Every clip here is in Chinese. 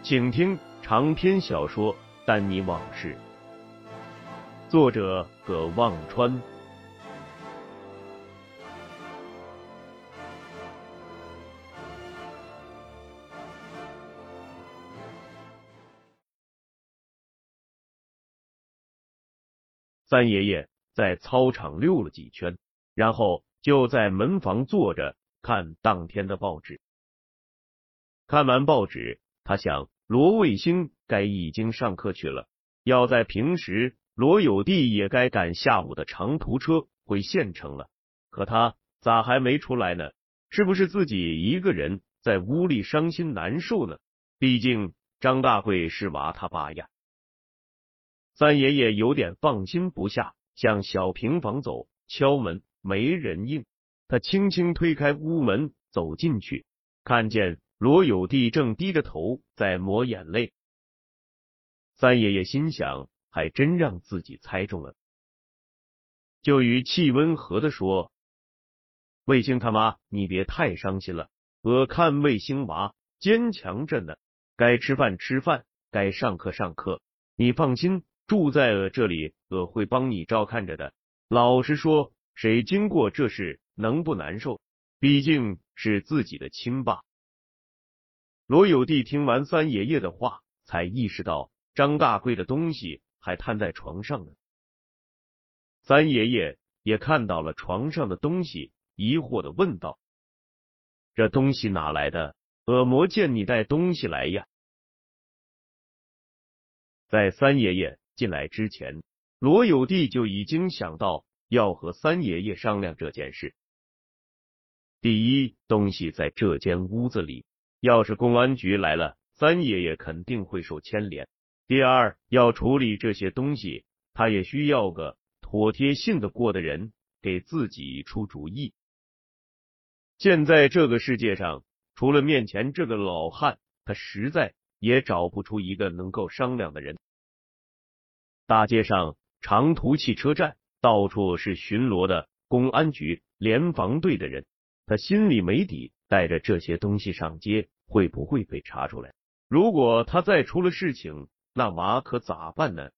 请听长篇小说《丹尼往事》，作者葛望川。三爷爷在操场溜了几圈，然后就在门房坐着看当天的报纸。看完报纸。他想，罗卫星该已经上课去了。要在平时，罗有弟也该赶下午的长途车回县城了。可他咋还没出来呢？是不是自己一个人在屋里伤心难受呢？毕竟张大贵是娃他爸呀。三爷爷有点放心不下，向小平房走，敲门，没人应。他轻轻推开屋门，走进去，看见。罗有弟正低着头在抹眼泪，三爷爷心想，还真让自己猜中了，就语气温和的说：“卫星他妈，你别太伤心了，我看卫星娃坚强着呢，该吃饭吃饭，该上课上课，你放心，住在我这里，我会帮你照看着的。老实说，谁经过这事能不难受？毕竟是自己的亲爸。”罗有弟听完三爷爷的话，才意识到张大贵的东西还摊在床上呢。三爷爷也看到了床上的东西，疑惑的问道：“这东西哪来的？恶魔见你带东西来呀！”在三爷爷进来之前，罗有弟就已经想到要和三爷爷商量这件事。第一，东西在这间屋子里。要是公安局来了，三爷爷肯定会受牵连。第二，要处理这些东西，他也需要个妥帖、信得过的人给自己出主意。现在这个世界上，除了面前这个老汉，他实在也找不出一个能够商量的人。大街上、长途汽车站，到处是巡逻的公安局、联防队的人，他心里没底。带着这些东西上街，会不会被查出来？如果他再出了事情，那娃可咋办呢？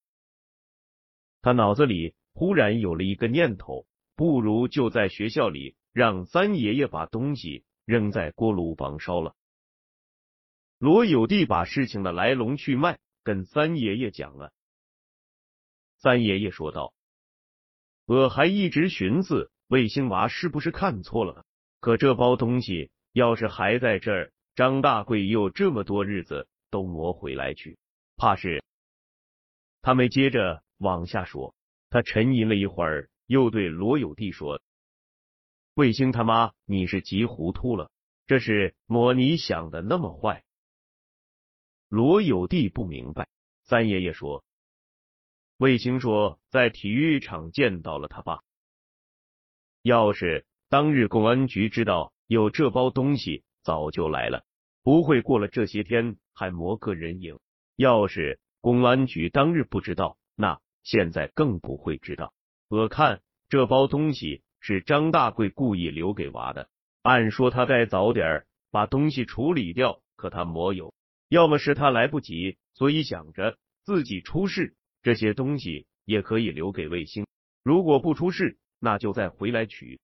他脑子里忽然有了一个念头，不如就在学校里让三爷爷把东西扔在锅炉房烧了。罗有弟把事情的来龙去脉跟三爷爷讲了。三爷爷说道：“我还一直寻思卫星娃是不是看错了，可这包东西……”要是还在这儿，张大贵又这么多日子都磨回来去，怕是他没接着往下说。他沉吟了一会儿，又对罗有弟说：“卫星他妈，你是急糊涂了，这是魔你想的那么坏？”罗有弟不明白。三爷爷说：“卫星说在体育场见到了他爸。要是当日公安局知道。”有这包东西，早就来了，不会过了这些天还磨个人影。要是公安局当日不知道，那现在更不会知道。我看这包东西是张大贵故意留给娃的。按说他该早点把东西处理掉，可他没有。要么是他来不及，所以想着自己出事，这些东西也可以留给卫星。如果不出事，那就再回来取。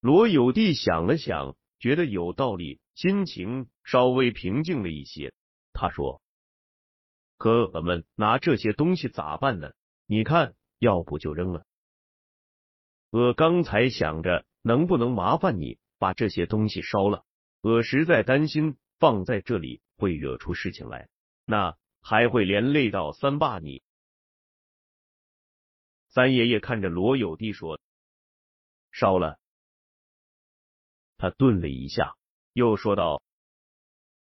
罗有弟想了想，觉得有道理，心情稍微平静了一些。他说：“可我们拿这些东西咋办呢？你看，要不就扔了。我刚才想着，能不能麻烦你把这些东西烧了？我实在担心放在这里会惹出事情来，那还会连累到三爸你。”三爷爷看着罗有弟说：“烧了。”他顿了一下，又说道：“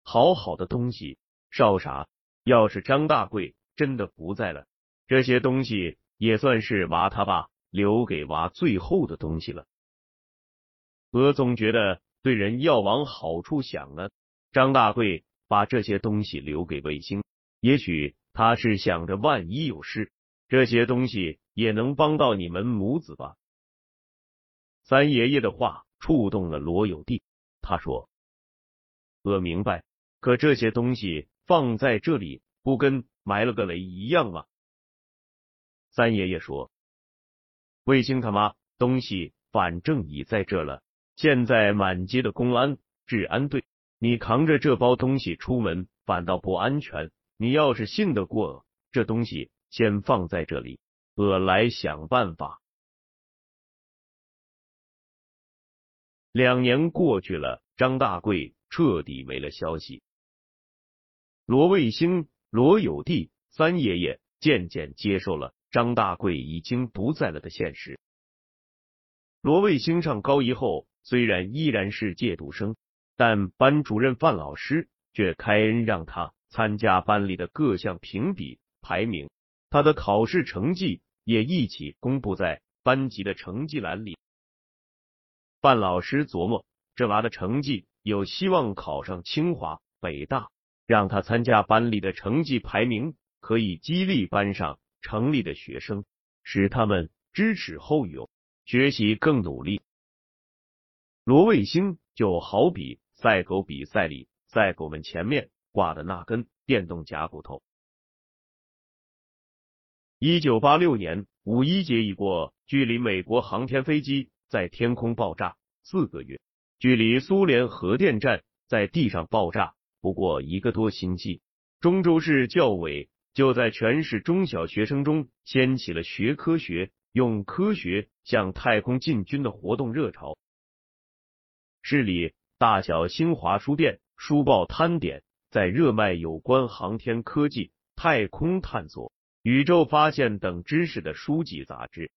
好好的东西，烧啥？要是张大贵真的不在了，这些东西也算是娃他爸留给娃最后的东西了。我总觉得对人要往好处想呢。张大贵把这些东西留给卫星，也许他是想着万一有事，这些东西。”也能帮到你们母子吧？三爷爷的话触动了罗有弟，他说：“我明白，可这些东西放在这里，不跟埋了个雷一样吗？”三爷爷说：“卫星他妈东西反正已在这了，现在满街的公安治安队，你扛着这包东西出门反倒不安全。你要是信得过，这东西先放在这里。”我来想办法。两年过去了，张大贵彻底没了消息。罗卫星、罗有弟三爷爷渐渐接受了张大贵已经不在了的现实。罗卫星上高一后，虽然依然是借读生，但班主任范老师却开恩让他参加班里的各项评比排名，他的考试成绩。也一起公布在班级的成绩栏里。范老师琢磨，这娃的成绩有希望考上清华、北大，让他参加班里的成绩排名，可以激励班上成立的学生，使他们知耻后勇，学习更努力。罗卫星就好比赛狗比赛里赛狗们前面挂的那根电动假骨头。一九八六年五一节一过，距离美国航天飞机在天空爆炸四个月，距离苏联核电站在地上爆炸不过一个多星期，中州市教委就在全市中小学生中掀起了学科学、用科学向太空进军的活动热潮。市里大小新华书店、书报摊点在热卖有关航天科技、太空探索。宇宙发现等知识的书籍杂志。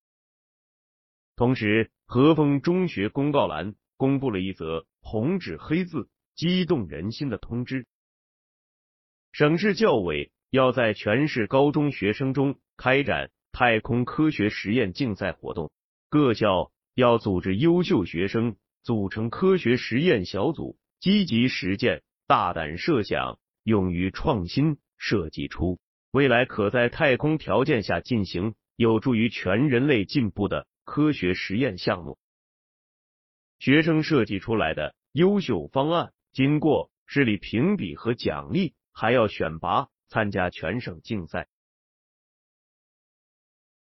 同时，和风中学公告栏公布了一则红纸黑字、激动人心的通知：省市教委要在全市高中学生中开展太空科学实验竞赛活动，各校要组织优秀学生组成科学实验小组，积极实践，大胆设想，勇于创新，设计出。未来可在太空条件下进行有助于全人类进步的科学实验项目。学生设计出来的优秀方案，经过市里评比和奖励，还要选拔参加全省竞赛。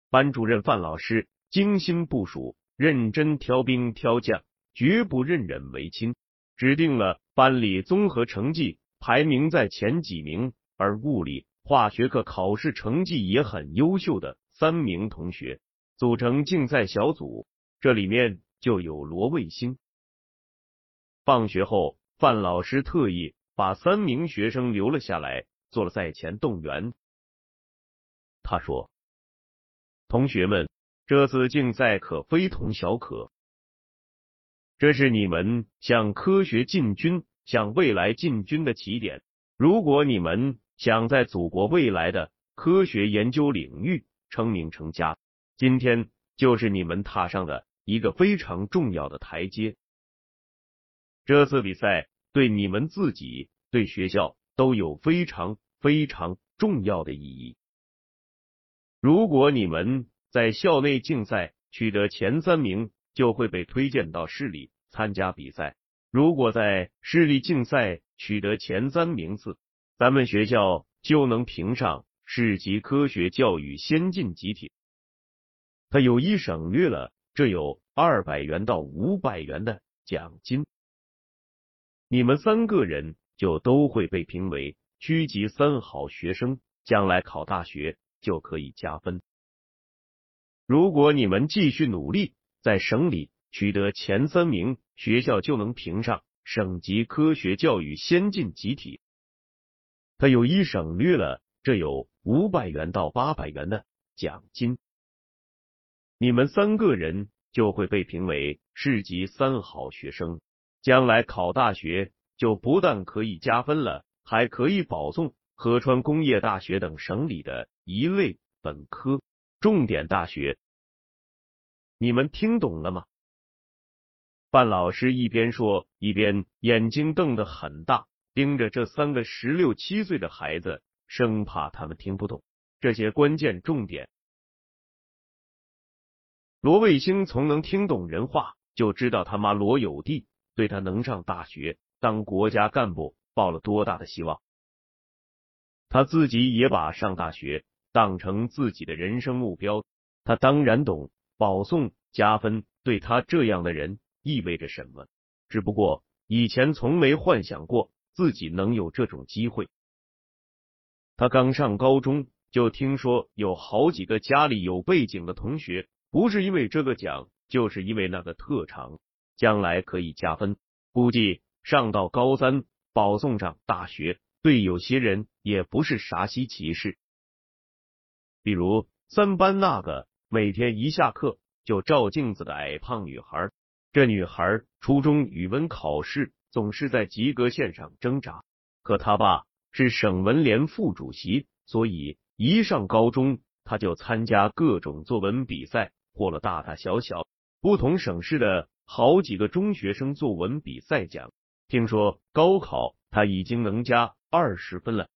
班主任范老师精心部署，认真挑兵挑将，绝不任人唯亲，指定了班里综合成绩排名在前几名，而物理。化学课考试成绩也很优秀的三名同学组成竞赛小组，这里面就有罗卫星。放学后，范老师特意把三名学生留了下来，做了赛前动员。他说：“同学们，这次竞赛可非同小可，这是你们向科学进军、向未来进军的起点。如果你们……”想在祖国未来的科学研究领域成名成家，今天就是你们踏上的一个非常重要的台阶。这次比赛对你们自己、对学校都有非常非常重要的意义。如果你们在校内竞赛取得前三名，就会被推荐到市里参加比赛；如果在市里竞赛取得前三名次，咱们学校就能评上市级科学教育先进集体。他有意省略了，这有二百元到五百元的奖金。你们三个人就都会被评为区级三好学生，将来考大学就可以加分。如果你们继续努力，在省里取得前三名，学校就能评上省级科学教育先进集体。他有一省略了，这有五百元到八百元的奖金。你们三个人就会被评为市级三好学生，将来考大学就不但可以加分了，还可以保送河川工业大学等省里的一类本科、重点大学。你们听懂了吗？范老师一边说，一边眼睛瞪得很大，盯着这三个十六七岁的孩子，生怕他们听不懂这些关键重点。罗卫星从能听懂人话，就知道他妈罗有弟对他能上大学当国家干部抱了多大的希望。他自己也把上大学当成自己的人生目标，他当然懂。保送加分对他这样的人意味着什么？只不过以前从没幻想过自己能有这种机会。他刚上高中就听说有好几个家里有背景的同学，不是因为这个奖，就是因为那个特长，将来可以加分。估计上到高三保送上大学，对有些人也不是啥稀奇事。比如三班那个。每天一下课就照镜子的矮胖女孩，这女孩初中语文考试总是在及格线上挣扎。可她爸是省文联副主席，所以一上高中，她就参加各种作文比赛，获了大大小小不同省市的好几个中学生作文比赛奖。听说高考他已经能加二十分了。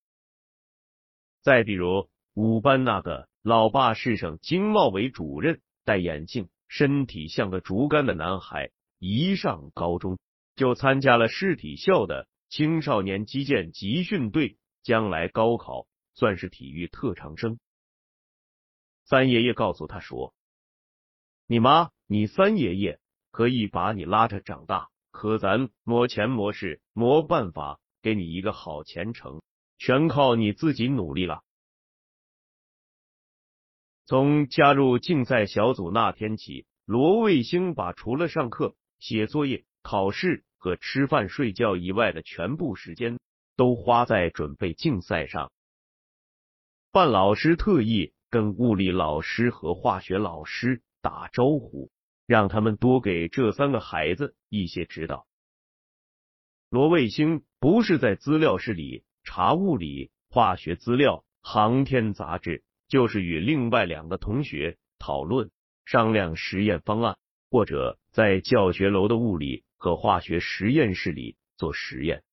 再比如五班那个。老爸是省经贸委主任，戴眼镜，身体像个竹竿的男孩。一上高中就参加了市体校的青少年击剑集训队，将来高考算是体育特长生。三爷爷告诉他说：“你妈，你三爷爷可以把你拉着长大，可咱磨钱磨事磨办法给你一个好前程，全靠你自己努力了。”从加入竞赛小组那天起，罗卫星把除了上课、写作业、考试和吃饭睡觉以外的全部时间都花在准备竞赛上。范老师特意跟物理老师和化学老师打招呼，让他们多给这三个孩子一些指导。罗卫星不是在资料室里查物理、化学资料、航天杂志。就是与另外两个同学讨论商量实验方案，或者在教学楼的物理和化学实验室里做实验。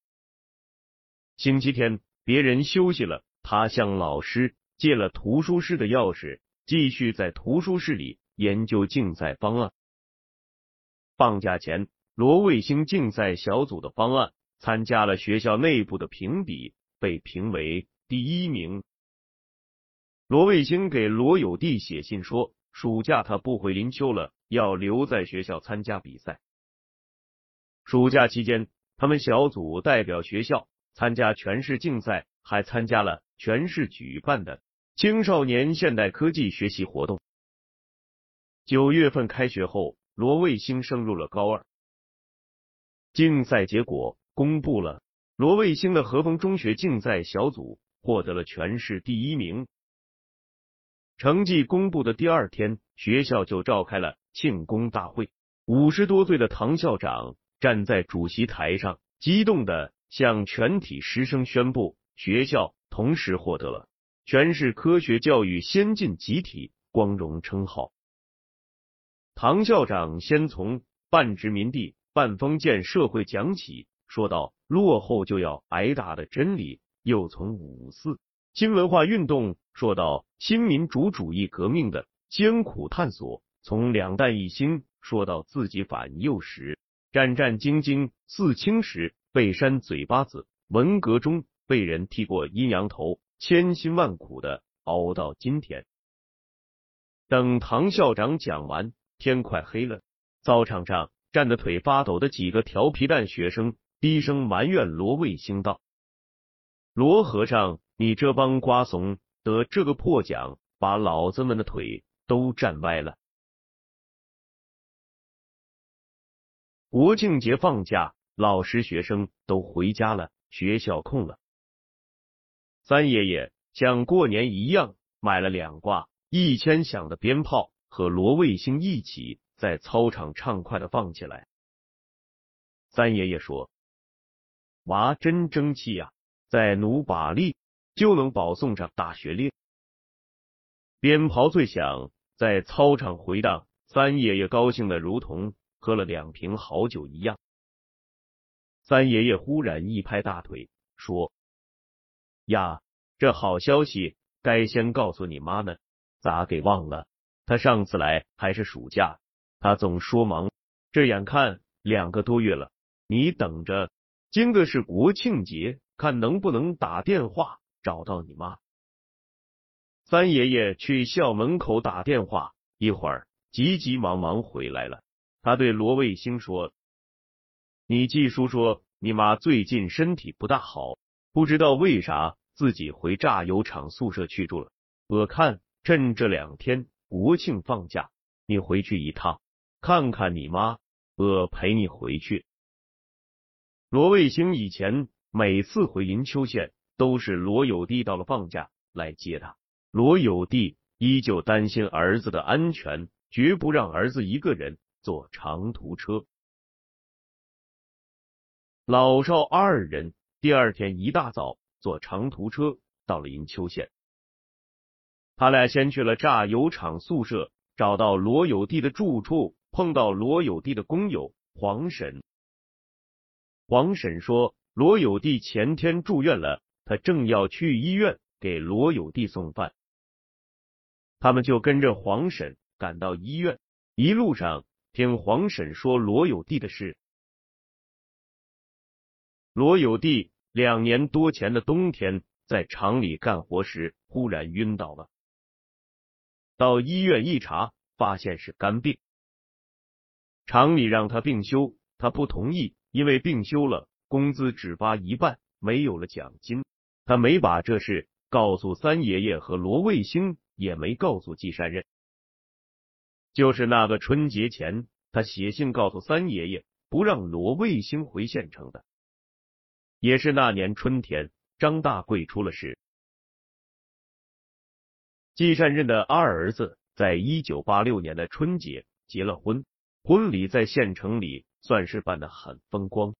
星期天别人休息了，他向老师借了图书室的钥匙，继续在图书室里研究竞赛方案。放假前，罗卫星竞赛小组的方案参加了学校内部的评比，被评为第一名。罗卫星给罗有弟写信说，暑假他不回林丘了，要留在学校参加比赛。暑假期间，他们小组代表学校参加全市竞赛，还参加了全市举办的青少年现代科技学习活动。九月份开学后，罗卫星升入了高二。竞赛结果公布了，罗卫星的和风中学竞赛小组获得了全市第一名。成绩公布的第二天，学校就召开了庆功大会。五十多岁的唐校长站在主席台上，激动的向全体师生宣布，学校同时获得了全市科学教育先进集体光荣称号。唐校长先从半殖民地半封建社会讲起，说到落后就要挨打的真理，又从五四。新文化运动说到新民主主义革命的艰苦探索，从两弹一星说到自己反右时战战兢兢，四清时被扇嘴巴子，文革中被人剃过阴阳头，千辛万苦的熬到今天。等唐校长讲完，天快黑了，操场上站得腿发抖的几个调皮蛋学生低声埋怨罗卫星道：“罗和尚，你这帮瓜怂，得这个破奖，把老子们的腿都站歪了。”国庆节放假，老师学生都回家了，学校空了。三爷爷像过年一样买了两挂一千响的鞭炮，和罗卫星一起在操场畅快的放起来。三爷爷说：“娃真争气呀，再努把力就能保送上大学令。”鞭炮最响，在操场回荡，三爷爷高兴的如同喝了两瓶好酒一样。三爷爷忽然一拍大腿，说：“呀，这好消息该先告诉你妈呢，咋给忘了？他上次来还是暑假，他总说忙，这眼看两个多月了。”你等着，今个是国庆节，看能不能打电话找到你妈。三爷爷去校门口打电话，一会儿急急忙忙回来了。他对罗卫星说：“你季叔说你妈最近身体不大好，不知道为啥自己回榨油厂宿舍去住了。我看趁这两天国庆放假，你回去一趟，看看你妈，我陪你回去。”罗卫星以前每次回银丘县，都是罗有弟到了放假来接他。罗有弟依旧担心儿子的安全，绝不让儿子一个人坐长途车。老少二人第二天一大早坐长途车到了银丘县，他俩先去了榨油厂宿舍，找到罗有弟的住处，碰到罗有弟的工友黄婶。黄婶说：“罗有弟前天住院了，他正要去医院给罗有弟送饭。”他们就跟着黄婶赶到医院，一路上听黄婶说罗有弟的事。罗有弟两年多前的冬天在厂里干活时忽然晕倒了，到医院一查，发现是肝病。厂里让他病休，他不同意。因为病休了，工资只发一半，没有了奖金。他没把这事告诉三爷爷和罗卫星，也没告诉季善任。就是那个春节前，他写信告诉三爷爷，不让罗卫星回县城的。也是那年春天，张大贵出了事。季善任的二儿子在一九八六年的春节结了婚，婚礼在县城里。算是办得很风光。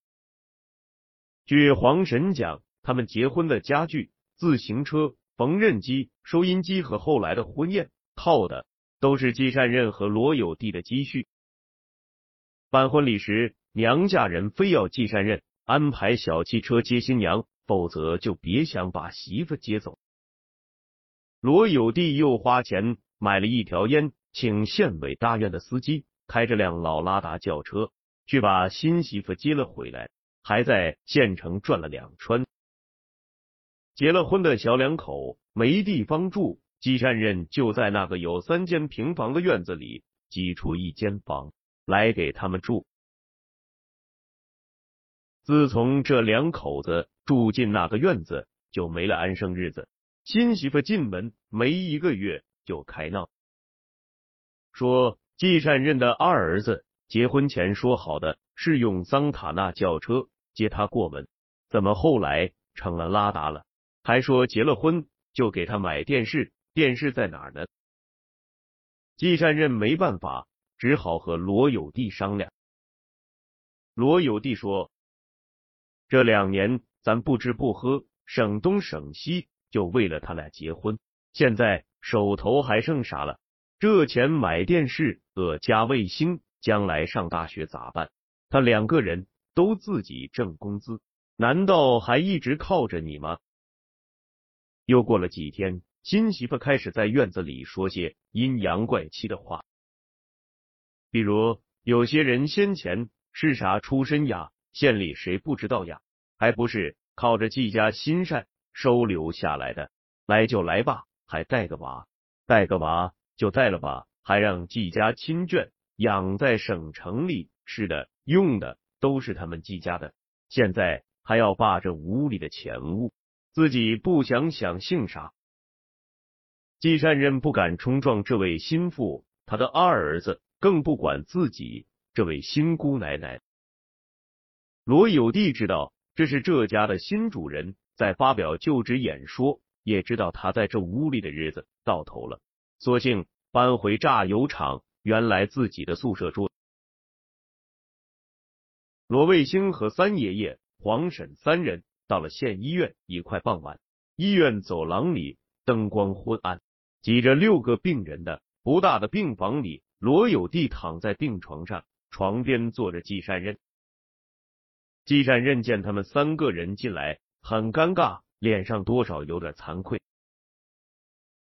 据黄神讲，他们结婚的家具、自行车、缝纫机、收音机和后来的婚宴，靠的都是季善任和罗有弟的积蓄。办婚礼时，娘家人非要季善任安排小汽车接新娘，否则就别想把媳妇接走。罗有弟又花钱买了一条烟，请县委大院的司机开着辆老拉达轿车。去把新媳妇接了回来，还在县城转了两圈。结了婚的小两口没地方住，季善任就在那个有三间平房的院子里挤出一间房来给他们住。自从这两口子住进那个院子，就没了安生日子。新媳妇进门没一个月就开闹，说季善任的二儿子。结婚前说好的是用桑塔纳轿车接他过门，怎么后来成了拉达了？还说结了婚就给他买电视，电视在哪呢？季善任没办法，只好和罗有弟商量。罗有弟说：“这两年咱不吃不喝，省东省西，就为了他俩结婚。现在手头还剩啥了？这钱买电视，呃，加卫星。”将来上大学咋办？他两个人都自己挣工资，难道还一直靠着你吗？又过了几天，新媳妇开始在院子里说些阴阳怪气的话，比如有些人先前是啥出身呀？县里谁不知道呀？还不是靠着季家心善收留下来的？来就来吧，还带个娃，带个娃就带了吧，还让季家亲眷。养在省城里，吃的用的都是他们季家的。现在还要霸这屋里的钱物，自己不想想姓啥？季善任不敢冲撞这位心腹，他的二儿子更不管自己这位新姑奶奶。罗有弟知道这是这家的新主人在发表就职演说，也知道他在这屋里的日子到头了，索性搬回榨油厂原来自己的宿舍住。罗卫星和三爷爷、黄婶三人到了县医院，已快傍晚。医院走廊里灯光昏暗。挤着六个病人的不大的病房里，罗有弟躺在病床上，床边坐着季善任。季善任见他们三个人进来，很尴尬，脸上多少有点惭愧。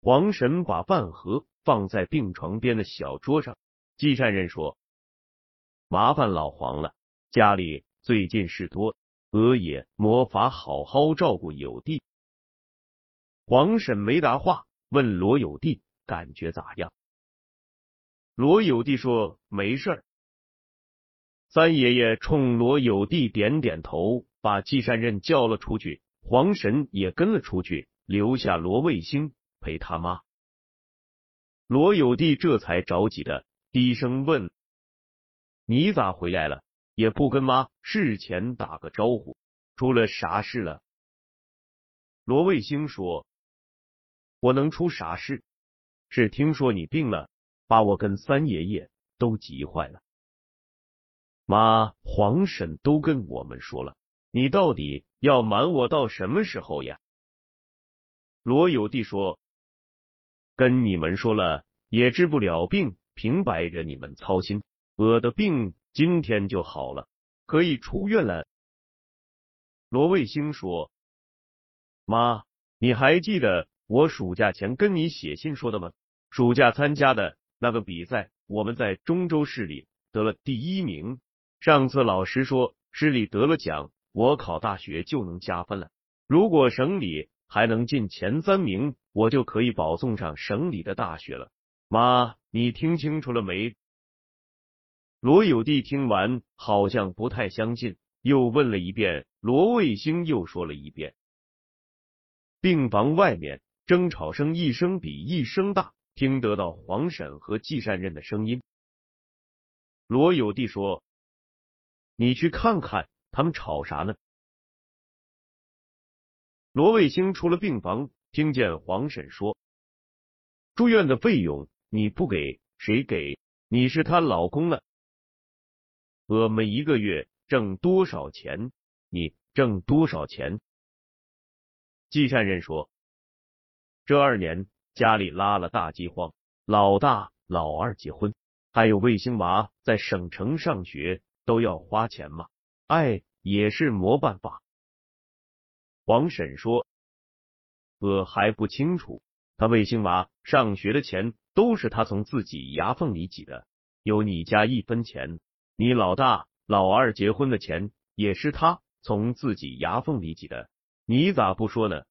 黄神把饭盒放在病床边的小桌上，季善人说：“麻烦老黄了，家里最近事多，额也没法好好照顾有弟。”黄婶没答话。问罗有弟感觉咋样？罗有弟说没事儿。三爷爷冲罗有弟点点头，把季善任叫了出去，黄神也跟了出去，留下罗卫星陪他妈。罗有弟这才着急的低声问：“你咋回来了？也不跟妈事前打个招呼，出了啥事了？”罗卫星说。我能出啥事？是听说你病了，把我跟三爷爷都急坏了。妈、黄婶都跟我们说了，你到底要瞒我到什么时候呀？罗有弟说：“跟你们说了也治不了病，平白着你们操心。我的病今天就好了，可以出院了。”罗卫星说：“妈，你还记得？”我暑假前跟你写信说的吗？暑假参加的那个比赛，我们在中州市里得了第一名。上次老师说市里得了奖，我考大学就能加分了。如果省里还能进前三名，我就可以保送上省里的大学了。妈，你听清楚了没？罗有弟听完好像不太相信，又问了一遍。罗卫星又说了一遍。病房外面。争吵声一声比一声大，听得到黄婶和季善任的声音。罗有弟说：“你去看看他们吵啥呢？”罗卫星出了病房，听见黄婶说：“住院的费用你不给谁给？你是她老公了。我们一个月挣多少钱？你挣多少钱？”季善任说。这二年家里拉了大饥荒，老大老二结婚，还有卫星娃在省城上学，都要花钱嘛。哎，也是没办法。王婶说：“我还不清楚，他卫星娃上学的钱都是他从自己牙缝里挤的，有你家一分钱。你老大老二结婚的钱也是他从自己牙缝里挤的，你咋不说呢？”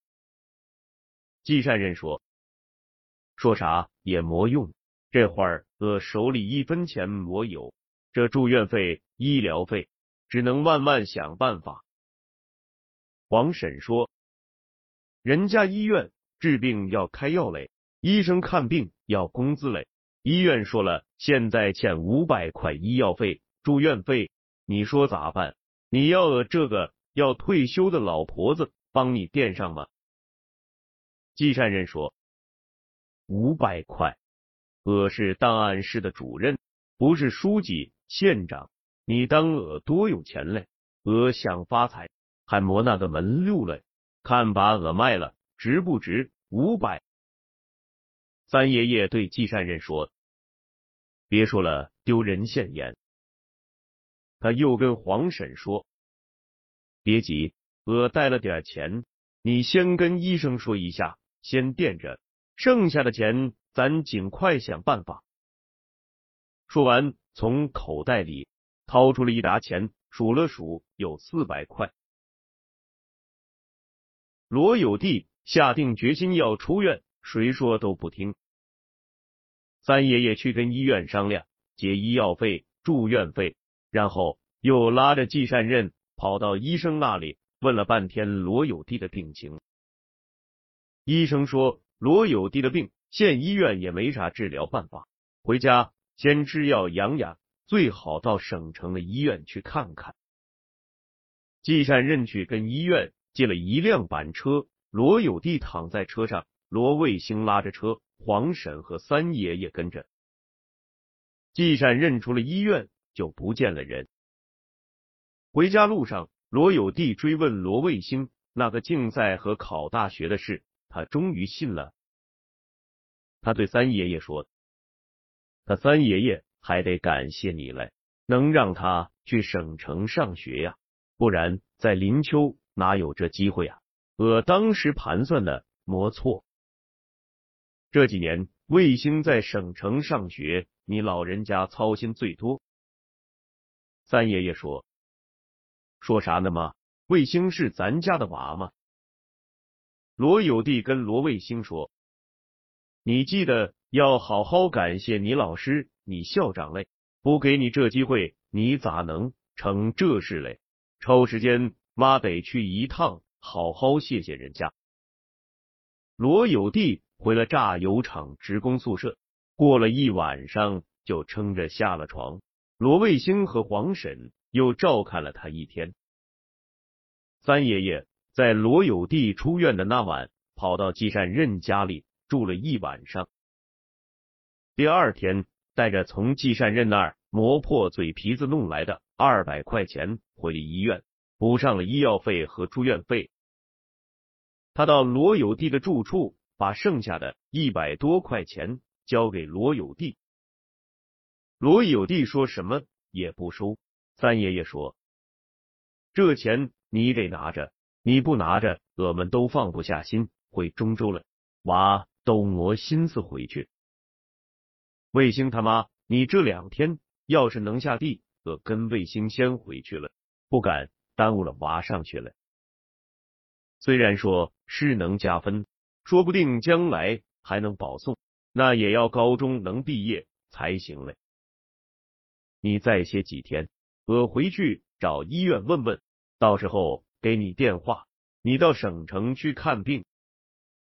季善任说：“说啥也没用，这会儿我手里一分钱没有，这住院费、医疗费，只能慢慢想办法。”黄婶说：“人家医院治病要开药嘞，医生看病要工资嘞。医院说了，现在欠五百块医药费、住院费，你说咋办？你要这个要退休的老婆子帮你垫上吗？”季善任说：“五百块，我是档案室的主任，不是书记、县长。你当我多有钱嘞？我想发财，还磨那个门路嘞。看把我卖了，值不值？五百。”三爷爷对季善任说：“别说了，丢人现眼。”他又跟黄婶说：“别急，我带了点钱，你先跟医生说一下。”先垫着，剩下的钱咱尽快想办法。说完，从口袋里掏出了一沓钱，数了数，有四百块。罗有弟下定决心要出院，谁说都不听。三爷爷去跟医院商量结医药费、住院费，然后又拉着季善任跑到医生那里问了半天罗有弟的病情。医生说罗有弟的病县医院也没啥治疗办法，回家先吃药养养，最好到省城的医院去看看。季善任去跟医院借了一辆板车，罗有弟躺在车上，罗卫星拉着车，黄婶和三爷爷跟着。季善认出了医院，就不见了人。回家路上，罗有弟追问罗卫星那个竞赛和考大学的事，他终于信了。他对三爷爷说：“他三爷爷还得感谢你嘞，能让他去省城上学呀，不然在林丘哪有这机会啊？我当时盘算的没错。这几年卫星在省城上学。”你老人家操心最多。三爷爷说：“说啥呢嘛？卫星是咱家的娃嘛。”罗有弟跟罗卫星说：“你记得要好好感谢你老师、你校长嘞，不给你这机会，你咋能成这事嘞？抽时间，妈得去一趟，好好谢谢人家。”罗有弟回了榨油厂职工宿舍。过了一晚上，就撑着下了床。罗卫星和黄婶又照看了他一天。三爷爷在罗有弟出院的那晚，跑到季善任家里住了一晚上。第二天，带着从季善任那儿磨破嘴皮子弄来的二百块钱回了医院，补上了医药费和住院费。他到罗有弟的住处，把剩下的一百多块钱。交给罗有弟，罗有弟说什么也不收。三爷爷说：“这钱你得拿着，你不拿着，我们都放不下心回中州了，娃都磨心思回去。”卫星他妈，你这两天要是能下地，我跟卫星先回去了，不敢耽误了娃上学了。虽然说是能加分，说不定将来还能保送。那也要高中能毕业才行嘞。你再歇几天，我回去找医院问问，到时候给你电话，你到省城去看病。